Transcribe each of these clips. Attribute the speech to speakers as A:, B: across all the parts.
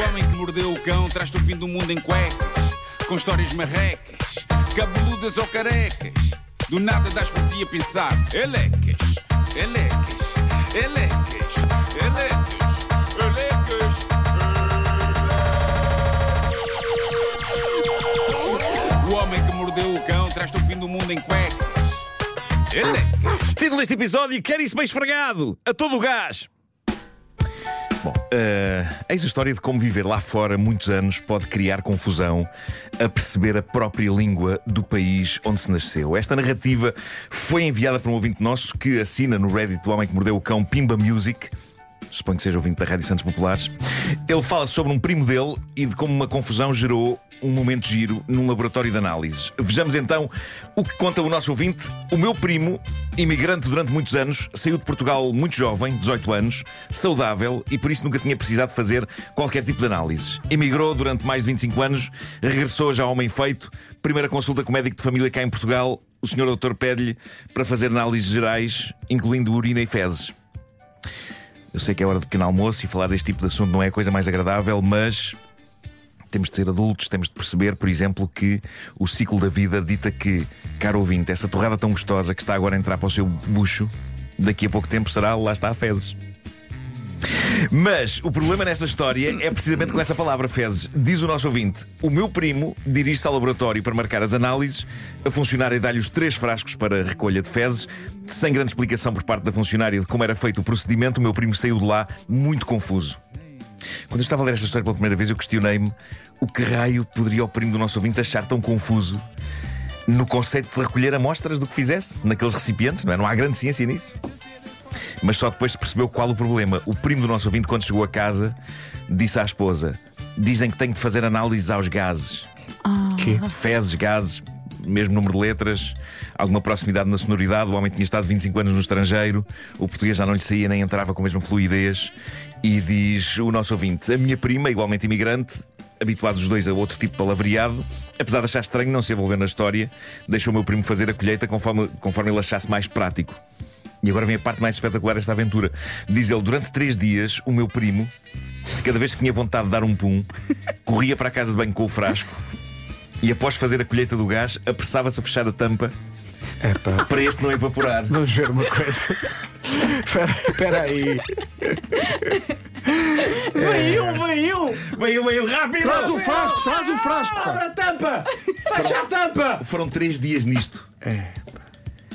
A: O homem que mordeu o cão traz-te o fim do mundo em cuecas, com histórias marrecas, cabeludas ou carecas. Do nada das por ti a pensar, elecas, elecas, elecas, elecas, elecas. O homem que mordeu o cão traz-te o fim do mundo em cuecas. Elecas.
B: Título deste episódio: Quer isso bem esfregado, a todo o gás. Bom, eh, eis a história de como viver lá fora muitos anos pode criar confusão a perceber a própria língua do país onde se nasceu. Esta narrativa foi enviada por um ouvinte nosso que assina no Reddit do Homem que Mordeu o Cão Pimba Music. Suponho que seja ouvinte da Rádio Santos Populares. Ele fala sobre um primo dele e de como uma confusão gerou um momento giro num laboratório de análises. Vejamos então o que conta o nosso ouvinte. O meu primo, imigrante durante muitos anos, saiu de Portugal muito jovem, 18 anos, saudável e por isso nunca tinha precisado fazer qualquer tipo de análises. Emigrou durante mais de 25 anos, regressou já homem feito. Primeira consulta com médico de família cá em Portugal. O senhor doutor pede-lhe para fazer análises gerais, incluindo urina e fezes. Eu sei que é hora de pequeno almoço e falar deste tipo de assunto não é a coisa mais agradável, mas temos de ser adultos, temos de perceber, por exemplo, que o ciclo da vida dita que, caro ouvinte, essa torrada tão gostosa que está agora a entrar para o seu bucho, daqui a pouco tempo será, lá está, a fezes. Mas o problema nesta história é precisamente com essa palavra fezes. Diz o nosso ouvinte: O meu primo dirige-se ao laboratório para marcar as análises. A funcionária dá-lhe os três frascos para recolha de fezes. Sem grande explicação por parte da funcionária de como era feito o procedimento, o meu primo saiu de lá muito confuso. Quando eu estava a ler esta história pela primeira vez, eu questionei-me o que raio poderia o primo do nosso ouvinte achar tão confuso no conceito de recolher amostras do que fizesse naqueles recipientes, não é? Não há grande ciência nisso. Mas só depois se percebeu qual o problema. O primo do nosso ouvinte, quando chegou a casa, disse à esposa: Dizem que tenho de fazer análises aos gases.
C: Que?
B: Fezes, gases, mesmo número de letras, alguma proximidade na sonoridade. O homem tinha estado 25 anos no estrangeiro, o português já não lhe saía nem entrava com a mesma fluidez. E diz o nosso ouvinte: A minha prima, igualmente imigrante, habituados os dois a outro tipo de palavreado, apesar de achar estranho não se envolver na história, deixou o meu primo fazer a colheita conforme, conforme ele achasse mais prático. E agora vem a parte mais espetacular desta aventura. Diz ele: durante três dias, o meu primo, cada vez que tinha vontade de dar um pum, corria para a casa de banho com o frasco e, após fazer a colheita do gás, apressava-se a fechar a tampa
C: Epá,
B: para este não evaporar.
C: vamos ver uma coisa. Espera aí.
D: Veio, veio!
B: Veio, veio rápido!
C: Traz o frasco, traz o frasco. pá.
D: Abre a tampa! Fecha a tampa!
B: Foram três dias nisto.
C: É.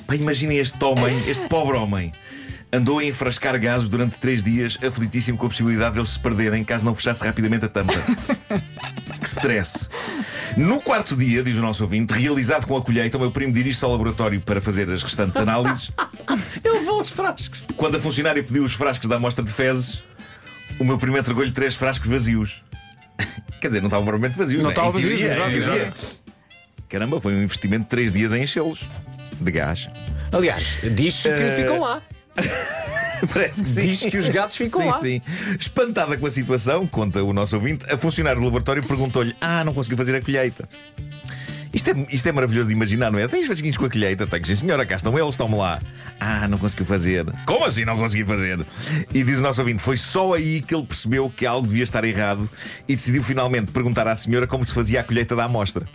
B: Pá, imaginem este homem, este pobre homem. Andou a enfrascar gases durante três dias, aflitíssimo com a possibilidade de eles se perderem caso não fechasse rapidamente a tampa. que stress. No quarto dia, diz o nosso ouvinte, realizado com a colheita, o meu primo dirige-se ao laboratório para fazer as restantes análises.
D: Ele levou os frascos!
B: Quando a funcionária pediu os frascos da amostra de fezes, o meu primo entregou-lhe três frascos vazios. Quer dizer, não estavam propriamente vazios.
C: Não
B: né?
C: estavam vazios,
B: teoria,
C: exato.
B: Caramba, foi um investimento de três dias em enchê-los. De gás.
D: Aliás, diz-se que
B: Eh,
D: ficam lá.
B: Parece que sim.
D: Diz que os gatos ficam
B: sim,
D: lá.
B: Sim. Espantada com a situação, conta o nosso ouvinte, a funcionário do laboratório perguntou-lhe: Ah, não conseguiu fazer a colheita. Isto é, isto é maravilhoso de imaginar, não é? Tens fresquinhos com a colheita? Tenho, sim, senhora, cá estão eles, estão-me lá. Ah, não conseguiu fazer. Como assim não consegui fazer? E diz o nosso ouvinte: foi só aí que ele percebeu que algo devia estar errado e decidiu finalmente perguntar à senhora como se fazia a colheita da amostra.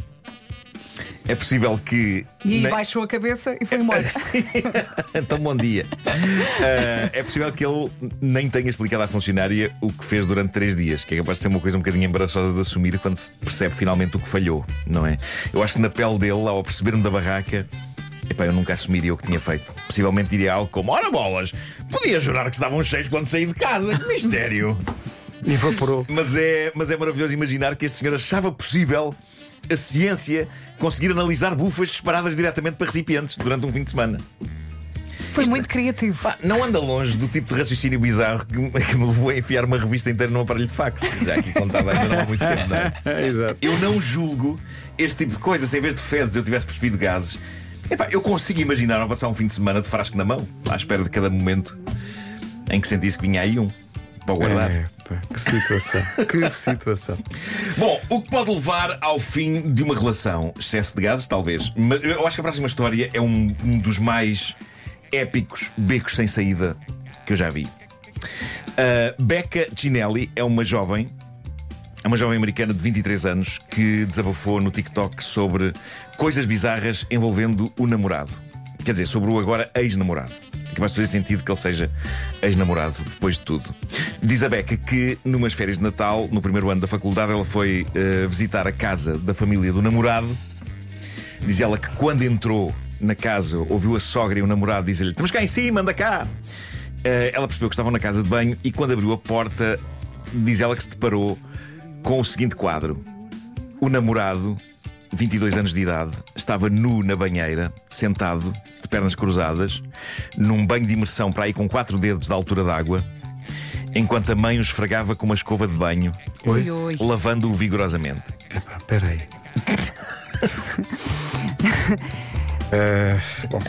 B: É possível que.
E: E aí baixou a cabeça e foi embora.
B: então, bom dia. Ah, é possível que ele nem tenha explicado à funcionária o que fez durante três dias, que é capaz de ser uma coisa um bocadinho embaraçosa de assumir quando se percebe finalmente o que falhou, não é? Eu acho que na pele dele, ao perceber-me da barraca. Epá, eu nunca assumiria o que tinha feito. Possivelmente diria algo como: Ora bolas, podia jurar que estavam cheios quando saí de casa. Que mistério!
C: Evaporou.
B: Mas é, mas é maravilhoso imaginar que este senhor achava possível a ciência conseguir analisar bufas disparadas diretamente para recipientes durante um fim de semana.
E: Foi muito criativo.
B: Pá, não anda longe do tipo de raciocínio bizarro que, me- que me levou a enfiar uma revista inteira num aparelho de fax. Já aqui contava ainda não há muito tempo, não é?
C: Exato.
B: Eu não julgo este tipo de coisa. Se em vez de fezes eu tivesse percebido gases, epá, eu consigo imaginar ao passar um fim de semana de frasco na mão, à espera de cada momento em que sentisse que vinha aí um para guardar.
C: É, pá, que situação. que situação.
B: Bom, o que pode levar ao fim de uma relação? Excesso de gases, talvez. Mas eu acho que a próxima história é um, um dos mais épicos becos sem saída que eu já vi. Uh, Becca Cinelli é uma jovem é uma jovem americana de 23 anos que desabafou no TikTok sobre coisas bizarras envolvendo o namorado. Quer dizer, sobre o agora ex-namorado. Que vai fazer sentido que ele seja ex-namorado depois de tudo. Diz a Beca que, numas férias de Natal, no primeiro ano da faculdade, ela foi eh, visitar a casa da família do namorado. Diz ela que quando entrou na casa, ouviu a sogra e o namorado dizer-lhe: Estamos cá em cima, anda cá. Eh, ela percebeu que estavam na casa de banho e quando abriu a porta, diz ela que se deparou com o seguinte quadro: o namorado, 22 anos de idade, estava nu na banheira, sentado, de pernas cruzadas, num banho de imersão para aí com quatro dedos da altura d'água, enquanto a mãe o esfregava com uma escova de banho,
E: Oi, oi.
B: lavando-o vigorosamente.
C: Espera aí. Eh, bom,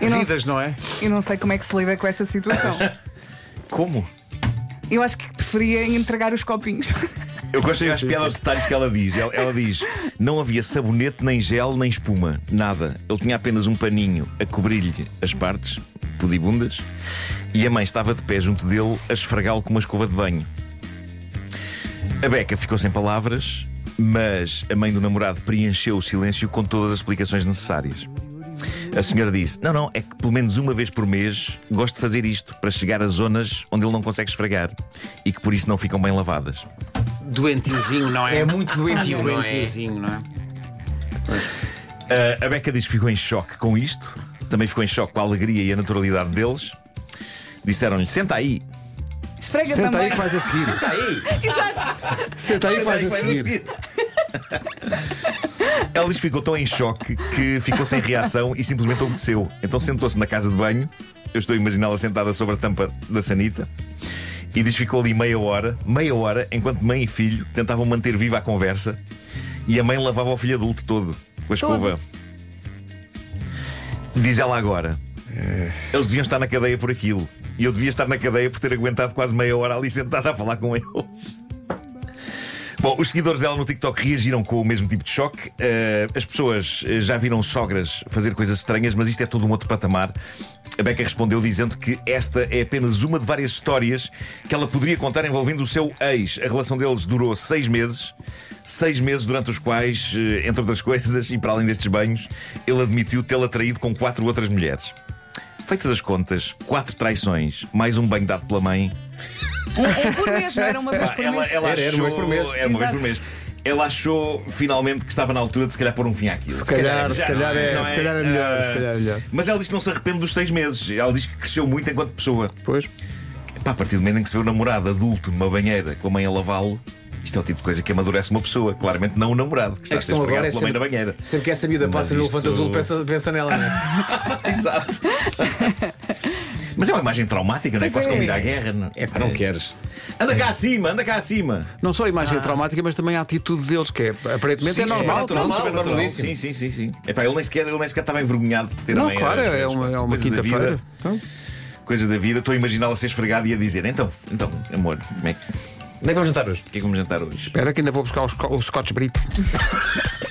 E: Eu não,
C: vidas, não é?
E: eu não sei como é que se lida com essa situação.
B: Como?
E: Eu acho que preferia entregar os copinhos.
B: Eu gosto das piadas aos detalhes que ela diz. Ela, ela diz: não havia sabonete, nem gel, nem espuma, nada. Ele tinha apenas um paninho a cobrir-lhe as partes, pudibundas, e a mãe estava de pé junto dele a esfregá-lo com uma escova de banho. A Beca ficou sem palavras, mas a mãe do namorado preencheu o silêncio com todas as explicações necessárias. A senhora disse: Não, não, é que pelo menos uma vez por mês gosto de fazer isto para chegar a zonas onde ele não consegue esfregar e que por isso não ficam bem lavadas.
D: Doentiozinho, não é?
F: É muito doentio, não é?
D: Doentiozinho, não é?
B: Uh, a Beca diz que ficou em choque com isto, também ficou em choque com a alegria e a naturalidade deles. Disseram-lhe: Senta aí.
E: Esfrega
C: Senta
E: também.
C: aí que vais a seguir.
D: Está aí!
C: Senta aí que vais a seguir.
B: Ela diz que ficou tão em choque que ficou sem reação e simplesmente obedeceu. Então sentou-se na casa de banho. Eu estou a imaginá-la sentada sobre a tampa da sanita. E diz que ficou ali meia hora, meia hora, enquanto mãe e filho tentavam manter viva a conversa. E a mãe lavava o filho adulto todo com a escova. Diz ela agora: eles deviam estar na cadeia por aquilo. E eu devia estar na cadeia por ter aguentado quase meia hora ali sentada a falar com eles. Bom, os seguidores dela no TikTok reagiram com o mesmo tipo de choque. Eh, as pessoas eh, já viram sogras fazer coisas estranhas, mas isto é todo um outro patamar. A Becca respondeu dizendo que esta é apenas uma de várias histórias que ela poderia contar envolvendo o seu ex. A relação deles durou seis meses. Seis meses durante os quais, eh, entre outras coisas, e para além destes banhos, ele admitiu tê-la traído com quatro outras mulheres. Feitas as contas, quatro traições, mais um banho dado pela mãe,
E: Um, um por mês, não era uma vez por
B: ela,
E: mês.
B: ela
D: Era, era
B: achou,
D: uma vez por mês.
B: É uma vez por mês. Ela achou finalmente que estava na altura de se calhar pôr um fim àquilo.
C: Se calhar, se é,
B: não
C: se calhar é melhor,
B: Ah,
C: se calhar é melhor.
B: Mas ela diz que não se arrepende dos seis meses. Ela diz que cresceu muito enquanto pessoa.
C: Pois.
B: Pá, a partir do momento em que se vê o namorado adulto numa banheira com a mãe a lavá-lo, isto é o tipo de coisa que amadurece uma pessoa. Claramente não o namorado, que está
D: A
B: a ser esfregado
D: agora é
B: pela mãe na banheira.
D: sempre que essa miúda passa no
B: isto-
D: elefante azul, pensa, pensa nela, não é?
B: Exato. Mas é uma imagem traumática, não é? Quase
E: é.
B: como ir à guerra. Não,
D: É pá, não queres.
B: Anda cá acima, anda cá acima.
C: Não só a imagem traumática, mas também a atitude deles, que é, aparentemente é
B: Sim,
C: normal.
D: normalíssimo.
B: Sim, sim, sim, sim. Epá, ele, nem sequer, ele nem sequer estava envergonhado por ter a
C: Não,
B: mãe
C: claro, é uma, é uma quinta-feira.
B: vida,
C: Então,
B: Coisa da vida, estou a imaginá-la ser esfregada e a dizer: então, então, amor, como é que, o
D: Onde é que vamos jantar hoje?
B: que é que vamos jantar hoje?
C: espera que ainda vou buscar o, sco- o Scotch Brito.